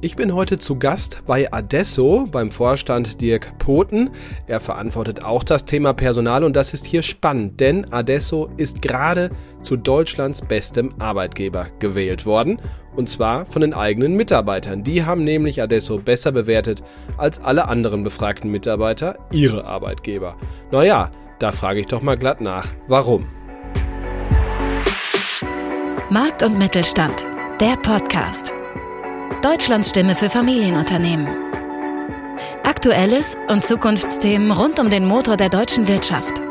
Ich bin heute zu Gast bei Adesso beim Vorstand Dirk Poten. Er verantwortet auch das Thema Personal und das ist hier spannend, denn Adesso ist gerade zu Deutschlands bestem Arbeitgeber gewählt worden und zwar von den eigenen Mitarbeitern. Die haben nämlich Adesso besser bewertet als alle anderen befragten Mitarbeiter ihre Arbeitgeber. Naja, da frage ich doch mal glatt nach, warum? Markt und Mittelstand, der Podcast. Deutschlands Stimme für Familienunternehmen. Aktuelles und Zukunftsthemen rund um den Motor der deutschen Wirtschaft.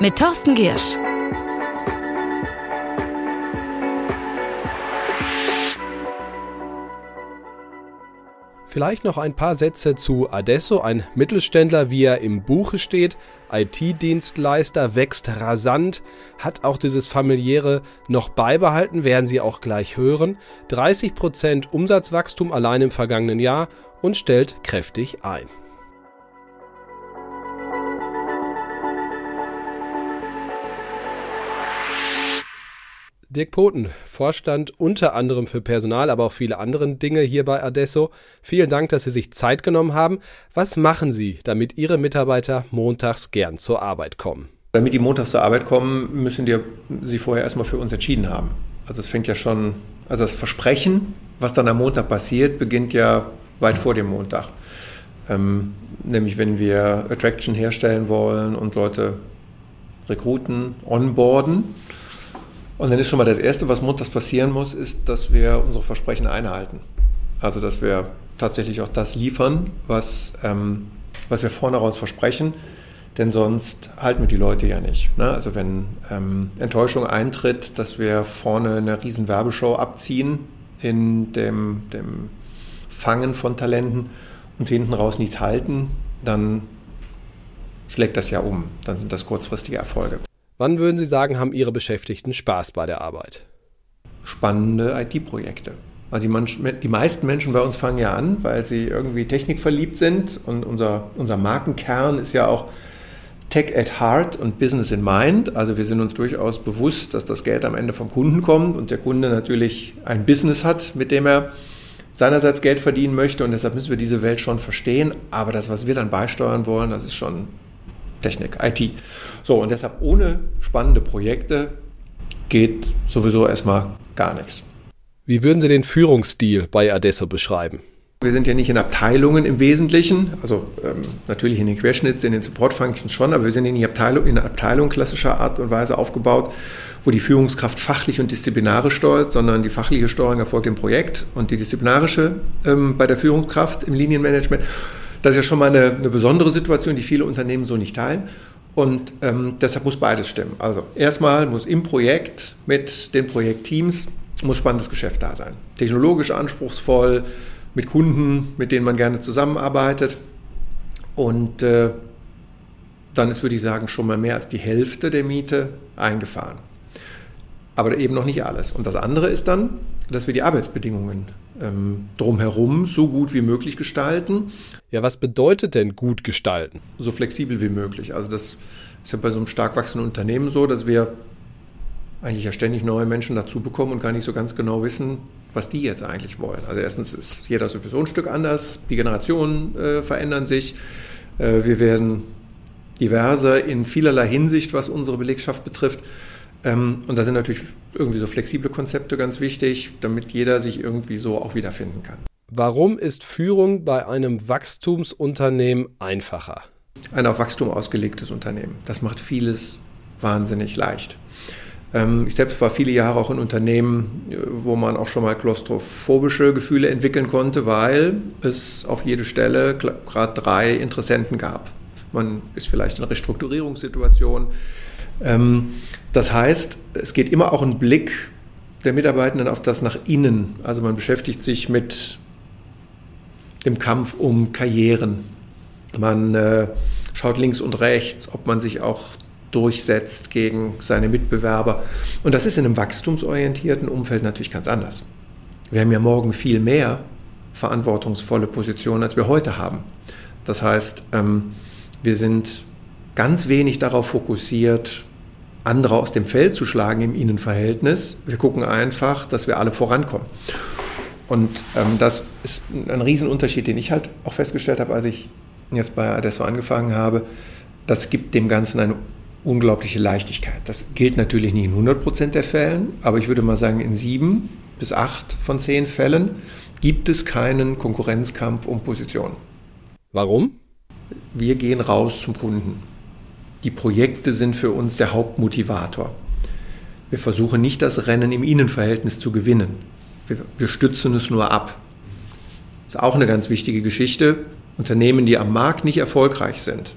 Mit Thorsten Giersch. Vielleicht noch ein paar Sätze zu Adesso, ein Mittelständler, wie er im Buche steht. IT-Dienstleister wächst rasant, hat auch dieses familiäre noch beibehalten, werden Sie auch gleich hören. 30% Umsatzwachstum allein im vergangenen Jahr und stellt kräftig ein. Dirk Poten, Vorstand unter anderem für Personal, aber auch viele andere Dinge hier bei Adesso. Vielen Dank, dass Sie sich Zeit genommen haben. Was machen Sie, damit Ihre Mitarbeiter montags gern zur Arbeit kommen? Damit die montags zur Arbeit kommen, müssen die, sie vorher erstmal für uns entschieden haben. Also es fängt ja schon, also das Versprechen, was dann am Montag passiert, beginnt ja weit vor dem Montag. Ähm, nämlich wenn wir Attraction herstellen wollen und Leute rekruten, onboarden und dann ist schon mal das Erste, was montags passieren muss, ist, dass wir unsere Versprechen einhalten. Also, dass wir tatsächlich auch das liefern, was, ähm, was wir vorne raus versprechen. Denn sonst halten wir die Leute ja nicht. Ne? Also wenn ähm, Enttäuschung eintritt, dass wir vorne eine riesen Werbeshow abziehen in dem, dem Fangen von Talenten und hinten raus nichts halten, dann schlägt das ja um. Dann sind das kurzfristige Erfolge. Wann würden Sie sagen, haben Ihre Beschäftigten Spaß bei der Arbeit? Spannende IT-Projekte. Also die, die, meisten Menschen bei uns fangen ja an, weil sie irgendwie technikverliebt sind und unser, unser Markenkern ist ja auch Tech at Heart und Business in Mind. Also wir sind uns durchaus bewusst, dass das Geld am Ende vom Kunden kommt und der Kunde natürlich ein Business hat, mit dem er seinerseits Geld verdienen möchte und deshalb müssen wir diese Welt schon verstehen. Aber das, was wir dann beisteuern wollen, das ist schon Technik, IT. So, und deshalb ohne spannende Projekte geht sowieso erstmal gar nichts. Wie würden Sie den Führungsstil bei Adesso beschreiben? Wir sind ja nicht in Abteilungen im Wesentlichen, also ähm, natürlich in den Querschnitts, in den Support-Functions schon, aber wir sind in, die Abteilung, in Abteilung klassischer Art und Weise aufgebaut, wo die Führungskraft fachlich und disziplinarisch steuert, sondern die fachliche Steuerung erfolgt im Projekt und die disziplinarische ähm, bei der Führungskraft im Linienmanagement. Das ist ja schon mal eine, eine besondere Situation, die viele Unternehmen so nicht teilen. Und ähm, deshalb muss beides stimmen. Also erstmal muss im Projekt mit den Projektteams muss spannendes Geschäft da sein. Technologisch anspruchsvoll, mit Kunden, mit denen man gerne zusammenarbeitet. Und äh, dann ist, würde ich sagen, schon mal mehr als die Hälfte der Miete eingefahren. Aber eben noch nicht alles. Und das andere ist dann, dass wir die Arbeitsbedingungen ähm, drumherum so gut wie möglich gestalten. Ja, was bedeutet denn gut gestalten? So flexibel wie möglich. Also das ist ja bei so einem stark wachsenden Unternehmen so, dass wir eigentlich ja ständig neue Menschen dazu bekommen und gar nicht so ganz genau wissen, was die jetzt eigentlich wollen. Also erstens ist jeder sowieso ein Stück anders, die Generationen äh, verändern sich, äh, wir werden diverser in vielerlei Hinsicht, was unsere Belegschaft betrifft. Ähm, und da sind natürlich irgendwie so flexible Konzepte ganz wichtig, damit jeder sich irgendwie so auch wiederfinden kann. Warum ist Führung bei einem Wachstumsunternehmen einfacher? Ein auf Wachstum ausgelegtes Unternehmen. Das macht vieles wahnsinnig leicht. Ähm, ich selbst war viele Jahre auch in Unternehmen, äh, wo man auch schon mal klaustrophobische Gefühle entwickeln konnte, weil es auf jede Stelle gerade drei Interessenten gab. Man ist vielleicht in einer Restrukturierungssituation, das heißt, es geht immer auch ein Blick der Mitarbeitenden auf das nach innen. Also man beschäftigt sich mit dem Kampf um Karrieren. Man äh, schaut links und rechts, ob man sich auch durchsetzt gegen seine Mitbewerber. Und das ist in einem wachstumsorientierten Umfeld natürlich ganz anders. Wir haben ja morgen viel mehr verantwortungsvolle Positionen, als wir heute haben. Das heißt, ähm, wir sind ganz wenig darauf fokussiert, andere aus dem Feld zu schlagen im Innenverhältnis. Wir gucken einfach, dass wir alle vorankommen. Und ähm, das ist ein Riesenunterschied, den ich halt auch festgestellt habe, als ich jetzt bei Adesso angefangen habe. Das gibt dem Ganzen eine unglaubliche Leichtigkeit. Das gilt natürlich nicht in 100 Prozent der Fällen, aber ich würde mal sagen, in sieben bis acht von zehn Fällen gibt es keinen Konkurrenzkampf um Positionen. Warum? Wir gehen raus zum Kunden. Die Projekte sind für uns der Hauptmotivator. Wir versuchen nicht das Rennen im Innenverhältnis zu gewinnen. Wir, wir stützen es nur ab. Das ist auch eine ganz wichtige Geschichte. Unternehmen, die am Markt nicht erfolgreich sind,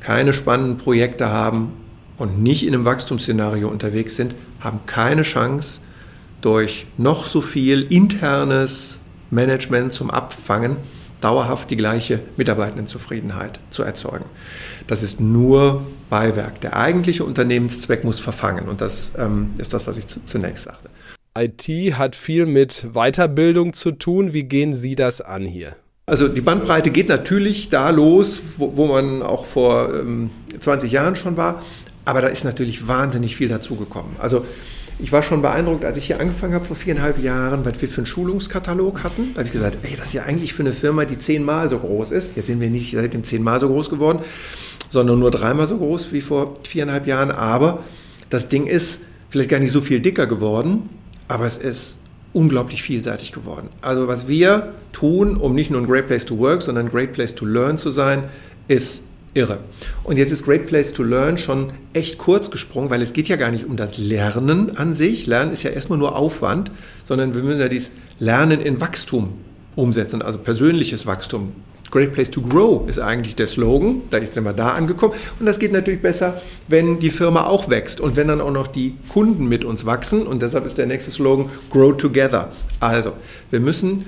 keine spannenden Projekte haben und nicht in einem Wachstumsszenario unterwegs sind, haben keine Chance, durch noch so viel internes Management zum Abfangen dauerhaft die gleiche Mitarbeitendenzufriedenheit zu erzeugen. Das ist nur Beiwerk. Der eigentliche Unternehmenszweck muss verfangen und das ähm, ist das, was ich zu, zunächst sagte. IT hat viel mit Weiterbildung zu tun. Wie gehen Sie das an hier? Also die Bandbreite geht natürlich da los, wo, wo man auch vor ähm, 20 Jahren schon war, aber da ist natürlich wahnsinnig viel dazugekommen. Also ich war schon beeindruckt, als ich hier angefangen habe vor viereinhalb Jahren, was wir für einen Schulungskatalog hatten. Da habe ich gesagt, ey, das ist ja eigentlich für eine Firma, die zehnmal so groß ist. Jetzt sind wir nicht seitdem zehnmal so groß geworden, sondern nur dreimal so groß wie vor viereinhalb Jahren. Aber das Ding ist vielleicht gar nicht so viel dicker geworden, aber es ist unglaublich vielseitig geworden. Also was wir tun, um nicht nur ein Great Place to Work, sondern ein Great Place to Learn zu sein, ist irre. Und jetzt ist Great Place to Learn schon echt kurz gesprungen, weil es geht ja gar nicht um das Lernen an sich. Lernen ist ja erstmal nur Aufwand, sondern wir müssen ja dieses Lernen in Wachstum umsetzen, also persönliches Wachstum. Great Place to Grow ist eigentlich der Slogan. Da jetzt sind wir da angekommen. Und das geht natürlich besser, wenn die Firma auch wächst und wenn dann auch noch die Kunden mit uns wachsen. Und deshalb ist der nächste Slogan Grow Together. Also, wir müssen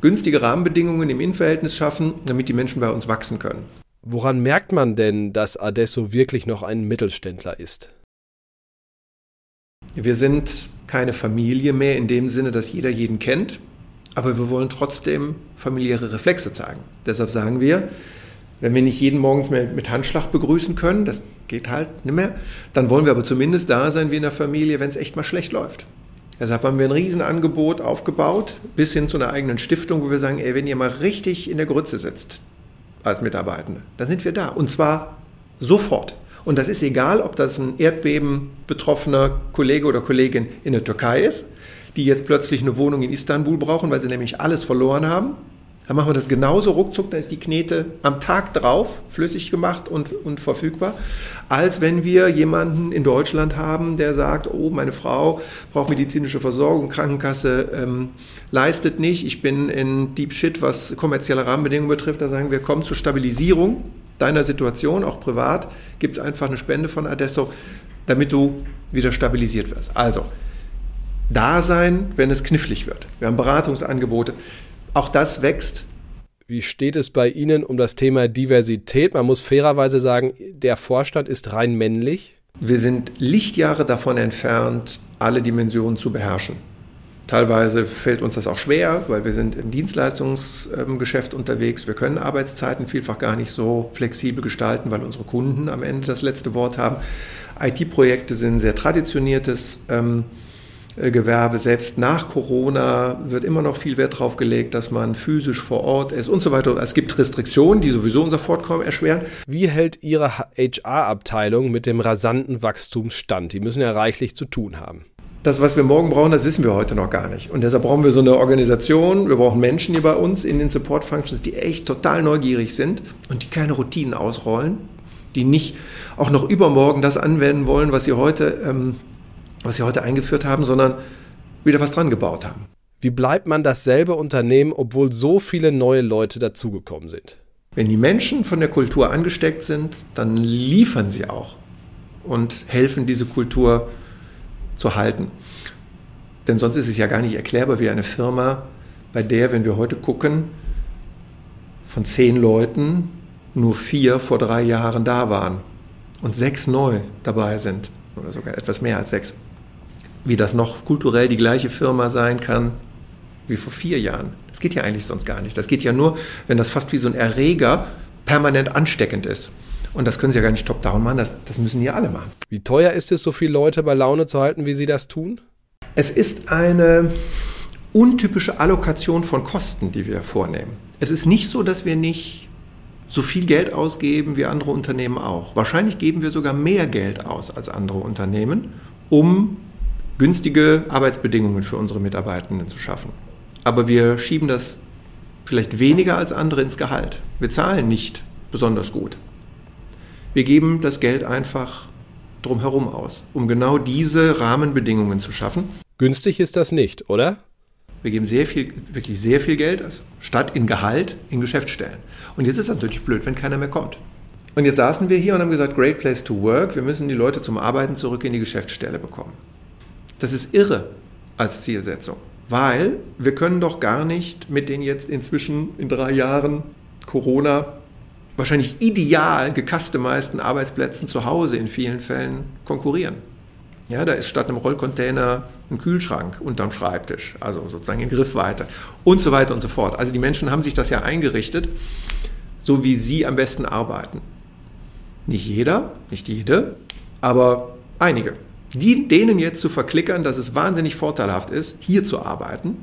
günstige Rahmenbedingungen im Innenverhältnis schaffen, damit die Menschen bei uns wachsen können. Woran merkt man denn, dass Adesso wirklich noch ein Mittelständler ist? Wir sind keine Familie mehr in dem Sinne, dass jeder jeden kennt, aber wir wollen trotzdem familiäre Reflexe zeigen. Deshalb sagen wir, wenn wir nicht jeden morgens mehr mit Handschlag begrüßen können, das geht halt nicht mehr, dann wollen wir aber zumindest da sein wie in der Familie, wenn es echt mal schlecht läuft. Deshalb haben wir ein Riesenangebot aufgebaut, bis hin zu einer eigenen Stiftung, wo wir sagen, ey, wenn ihr mal richtig in der Grütze sitzt, als Mitarbeitende. Dann sind wir da. Und zwar sofort. Und das ist egal, ob das ein Erdbeben betroffener Kollege oder Kollegin in der Türkei ist, die jetzt plötzlich eine Wohnung in Istanbul brauchen, weil sie nämlich alles verloren haben. Dann machen wir das genauso ruckzuck, dann ist die Knete am Tag drauf flüssig gemacht und, und verfügbar, als wenn wir jemanden in Deutschland haben, der sagt, oh, meine Frau braucht medizinische Versorgung, Krankenkasse ähm, leistet nicht, ich bin in Deep Shit, was kommerzielle Rahmenbedingungen betrifft, da sagen wir, komm zur Stabilisierung deiner Situation, auch privat, gibt es einfach eine Spende von Adesso, damit du wieder stabilisiert wirst. Also, da sein, wenn es knifflig wird. Wir haben Beratungsangebote. Auch das wächst. Wie steht es bei Ihnen um das Thema Diversität? Man muss fairerweise sagen, der Vorstand ist rein männlich. Wir sind Lichtjahre davon entfernt, alle Dimensionen zu beherrschen. Teilweise fällt uns das auch schwer, weil wir sind im Dienstleistungsgeschäft unterwegs. Wir können Arbeitszeiten vielfach gar nicht so flexibel gestalten, weil unsere Kunden am Ende das letzte Wort haben. IT-Projekte sind sehr traditioniertes ähm, äh, Gewerbe. Selbst nach Corona wird immer noch viel Wert darauf gelegt, dass man physisch vor Ort ist und so weiter. Es gibt Restriktionen, die sowieso unser Fortkommen erschweren. Wie hält Ihre HR-Abteilung mit dem rasanten Wachstum stand? Die müssen ja reichlich zu tun haben. Das, was wir morgen brauchen, das wissen wir heute noch gar nicht. Und deshalb brauchen wir so eine Organisation, wir brauchen Menschen hier bei uns in den Support Functions, die echt total neugierig sind und die keine Routinen ausrollen, die nicht auch noch übermorgen das anwenden wollen, was sie heute ähm, was sie heute eingeführt haben, sondern wieder was dran gebaut haben. Wie bleibt man dasselbe Unternehmen, obwohl so viele neue Leute dazugekommen sind? Wenn die Menschen von der Kultur angesteckt sind, dann liefern sie auch und helfen, diese Kultur zu halten. Denn sonst ist es ja gar nicht erklärbar, wie eine Firma, bei der, wenn wir heute gucken, von zehn Leuten nur vier vor drei Jahren da waren und sechs neu dabei sind oder sogar etwas mehr als sechs wie das noch kulturell die gleiche Firma sein kann wie vor vier Jahren. Das geht ja eigentlich sonst gar nicht. Das geht ja nur, wenn das fast wie so ein Erreger permanent ansteckend ist. Und das können Sie ja gar nicht top-down machen, das, das müssen ja alle machen. Wie teuer ist es, so viele Leute bei Laune zu halten, wie Sie das tun? Es ist eine untypische Allokation von Kosten, die wir vornehmen. Es ist nicht so, dass wir nicht so viel Geld ausgeben wie andere Unternehmen auch. Wahrscheinlich geben wir sogar mehr Geld aus als andere Unternehmen, um günstige Arbeitsbedingungen für unsere Mitarbeitenden zu schaffen. Aber wir schieben das vielleicht weniger als andere ins Gehalt. Wir zahlen nicht besonders gut. Wir geben das Geld einfach drumherum aus, um genau diese Rahmenbedingungen zu schaffen. Günstig ist das nicht, oder? Wir geben sehr viel, wirklich sehr viel Geld aus, statt in Gehalt in Geschäftsstellen. Und jetzt ist es natürlich blöd, wenn keiner mehr kommt. Und jetzt saßen wir hier und haben gesagt, great place to work, wir müssen die Leute zum Arbeiten zurück in die Geschäftsstelle bekommen. Das ist irre als Zielsetzung, weil wir können doch gar nicht mit den jetzt inzwischen in drei Jahren Corona wahrscheinlich ideal gecustomizeden Arbeitsplätzen zu Hause in vielen Fällen konkurrieren. Ja, da ist statt einem Rollcontainer ein Kühlschrank unterm Schreibtisch, also sozusagen in Griffweite und so weiter und so fort. Also die Menschen haben sich das ja eingerichtet, so wie sie am besten arbeiten. Nicht jeder, nicht jede, aber einige. Die, denen jetzt zu verklickern, dass es wahnsinnig vorteilhaft ist, hier zu arbeiten,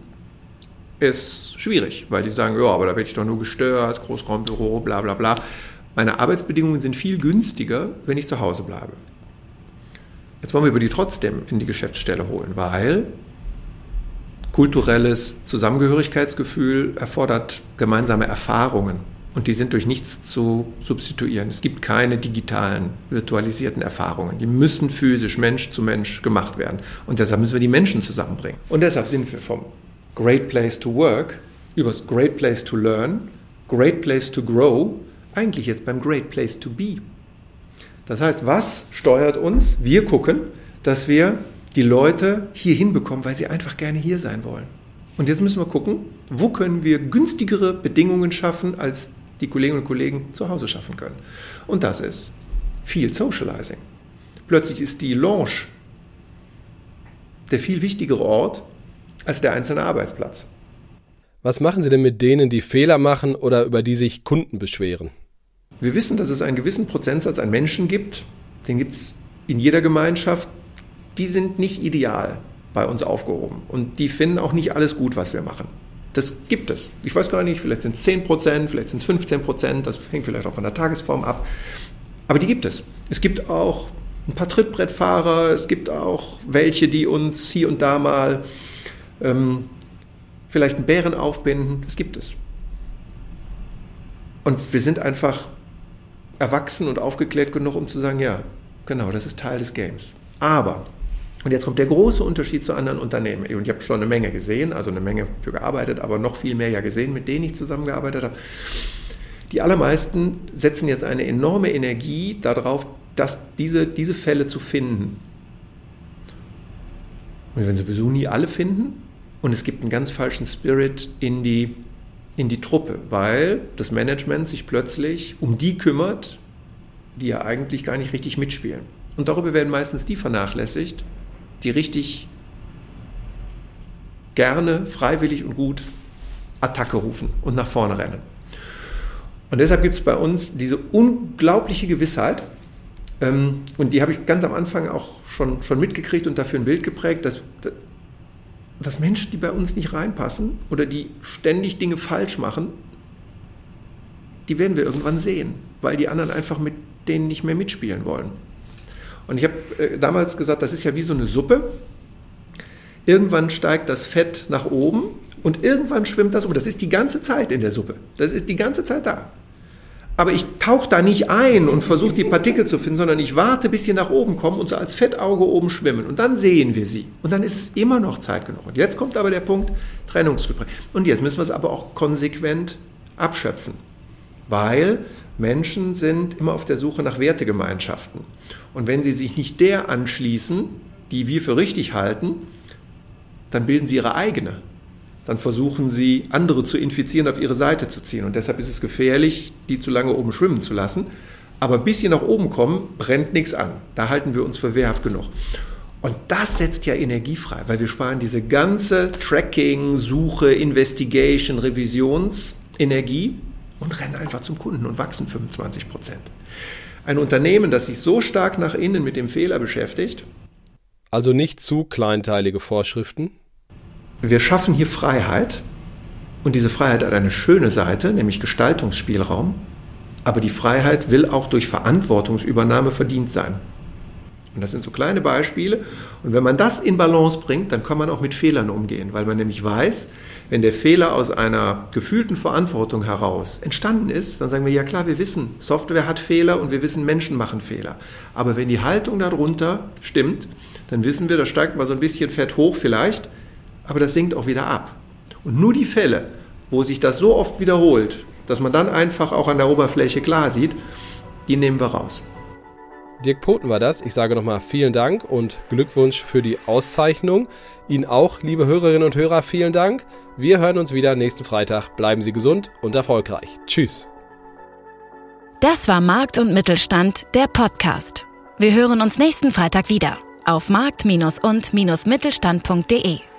ist schwierig, weil die sagen, ja, aber da werde ich doch nur gestört, Großraumbüro, bla bla bla. Meine Arbeitsbedingungen sind viel günstiger, wenn ich zu Hause bleibe. Jetzt wollen wir über die trotzdem in die Geschäftsstelle holen, weil kulturelles Zusammengehörigkeitsgefühl erfordert gemeinsame Erfahrungen und die sind durch nichts zu substituieren. Es gibt keine digitalen, virtualisierten Erfahrungen. Die müssen physisch Mensch zu Mensch gemacht werden. Und deshalb müssen wir die Menschen zusammenbringen. Und deshalb sind wir vom Great Place to Work übers Great Place to Learn, Great Place to Grow, eigentlich jetzt beim Great Place to Be. Das heißt, was steuert uns? Wir gucken, dass wir die Leute hier hinbekommen, weil sie einfach gerne hier sein wollen. Und jetzt müssen wir gucken, wo können wir günstigere Bedingungen schaffen, als die Kolleginnen und Kollegen zu Hause schaffen können. Und das ist viel Socializing. Plötzlich ist die Lounge der viel wichtigere Ort als der einzelne Arbeitsplatz. Was machen Sie denn mit denen, die Fehler machen oder über die sich Kunden beschweren? Wir wissen, dass es einen gewissen Prozentsatz an Menschen gibt, den gibt es in jeder Gemeinschaft, die sind nicht ideal bei uns aufgehoben und die finden auch nicht alles gut, was wir machen. Das gibt es. Ich weiß gar nicht, vielleicht sind es 10 Prozent, vielleicht sind es 15 Prozent, das hängt vielleicht auch von der Tagesform ab. Aber die gibt es. Es gibt auch ein paar Trittbrettfahrer, es gibt auch welche, die uns hier und da mal ähm, vielleicht einen Bären aufbinden. Das gibt es. Und wir sind einfach erwachsen und aufgeklärt genug, um zu sagen, ja, genau, das ist Teil des Games. Aber, und jetzt kommt der große Unterschied zu anderen Unternehmen. Und ich habe schon eine Menge gesehen, also eine Menge für gearbeitet, aber noch viel mehr ja gesehen, mit denen ich zusammengearbeitet habe. Die allermeisten setzen jetzt eine enorme Energie darauf, dass diese, diese Fälle zu finden. Und wenn sowieso nie alle finden, und es gibt einen ganz falschen Spirit in die in die Truppe, weil das Management sich plötzlich um die kümmert, die ja eigentlich gar nicht richtig mitspielen. Und darüber werden meistens die vernachlässigt, die richtig gerne, freiwillig und gut Attacke rufen und nach vorne rennen. Und deshalb gibt es bei uns diese unglaubliche Gewissheit, ähm, und die habe ich ganz am Anfang auch schon, schon mitgekriegt und dafür ein Bild geprägt, dass dass Menschen, die bei uns nicht reinpassen oder die ständig Dinge falsch machen, die werden wir irgendwann sehen, weil die anderen einfach mit denen nicht mehr mitspielen wollen. Und ich habe äh, damals gesagt, das ist ja wie so eine Suppe. Irgendwann steigt das Fett nach oben und irgendwann schwimmt das um. Das ist die ganze Zeit in der Suppe. Das ist die ganze Zeit da. Aber ich tauche da nicht ein und versuche die Partikel zu finden, sondern ich warte, bis sie nach oben kommen und so als Fettauge oben schwimmen. Und dann sehen wir sie. Und dann ist es immer noch Zeit genug. Und jetzt kommt aber der Punkt Trennungsgespräch. Und jetzt müssen wir es aber auch konsequent abschöpfen. Weil Menschen sind immer auf der Suche nach Wertegemeinschaften. Und wenn sie sich nicht der anschließen, die wir für richtig halten, dann bilden sie ihre eigene dann versuchen sie, andere zu infizieren, auf ihre Seite zu ziehen. Und deshalb ist es gefährlich, die zu lange oben schwimmen zu lassen. Aber bis sie nach oben kommen, brennt nichts an. Da halten wir uns für wehrhaft genug. Und das setzt ja Energie frei, weil wir sparen diese ganze Tracking, Suche, Investigation, Revisionsenergie und rennen einfach zum Kunden und wachsen 25 Prozent. Ein Unternehmen, das sich so stark nach innen mit dem Fehler beschäftigt. Also nicht zu kleinteilige Vorschriften? wir schaffen hier Freiheit und diese Freiheit hat eine schöne Seite, nämlich Gestaltungsspielraum, aber die Freiheit will auch durch Verantwortungsübernahme verdient sein. Und das sind so kleine Beispiele. Und wenn man das in Balance bringt, dann kann man auch mit Fehlern umgehen, weil man nämlich weiß, wenn der Fehler aus einer gefühlten Verantwortung heraus entstanden ist, dann sagen wir, ja klar, wir wissen, Software hat Fehler und wir wissen, Menschen machen Fehler. Aber wenn die Haltung darunter stimmt, dann wissen wir, da steigt mal so ein bisschen Fett hoch vielleicht, aber das sinkt auch wieder ab. Und nur die Fälle, wo sich das so oft wiederholt, dass man dann einfach auch an der Oberfläche klar sieht, die nehmen wir raus. Dirk Poten war das. Ich sage nochmal vielen Dank und Glückwunsch für die Auszeichnung. Ihnen auch, liebe Hörerinnen und Hörer, vielen Dank. Wir hören uns wieder nächsten Freitag. Bleiben Sie gesund und erfolgreich. Tschüss. Das war Markt und Mittelstand, der Podcast. Wir hören uns nächsten Freitag wieder auf markt- und-mittelstand.de.